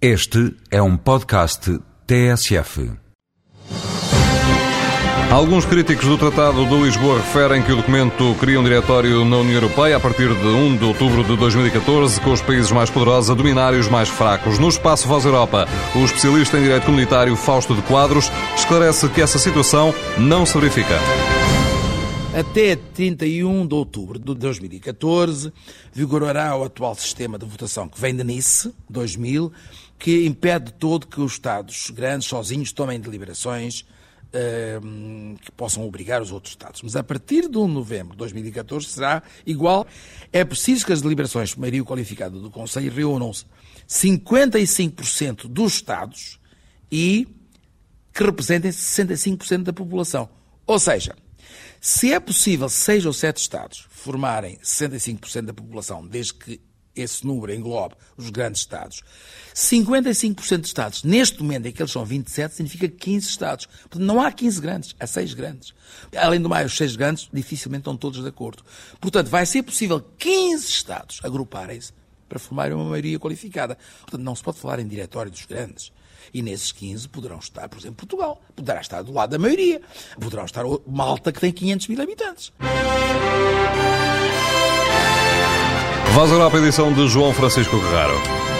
Este é um podcast TSF. Alguns críticos do Tratado de Lisboa referem que o documento cria um diretório na União Europeia a partir de 1 de outubro de 2014, com os países mais poderosos a dominar e os mais fracos. No espaço Voz Europa, o especialista em direito comunitário Fausto de Quadros esclarece que essa situação não se verifica. Até 31 de outubro de 2014, vigorará o atual sistema de votação que vem de Nice, 2000, que impede todo que os Estados grandes sozinhos tomem deliberações ehm, que possam obrigar os outros Estados. Mas a partir de 1 de novembro de 2014 será igual. É preciso que as deliberações por maioria qualificada do Conselho reúnam-se 55% dos Estados e que representem 65% da população. Ou seja, se é possível seis ou sete Estados formarem 65% da população, desde que esse número englobe os grandes Estados, 55% de Estados, neste momento em que eles são 27, significa 15 Estados. Portanto, não há 15 grandes, há 6 grandes. Além do mais, os 6 grandes dificilmente estão todos de acordo. Portanto, vai ser possível 15 Estados agruparem-se para formarem uma maioria qualificada. Portanto, não se pode falar em diretório dos grandes. E nesses 15 poderão estar, por exemplo, Portugal. Poderá estar do lado da maioria. Poderão estar Malta, que tem 500 mil habitantes. Voz Europa, edição de João Francisco Guerrero.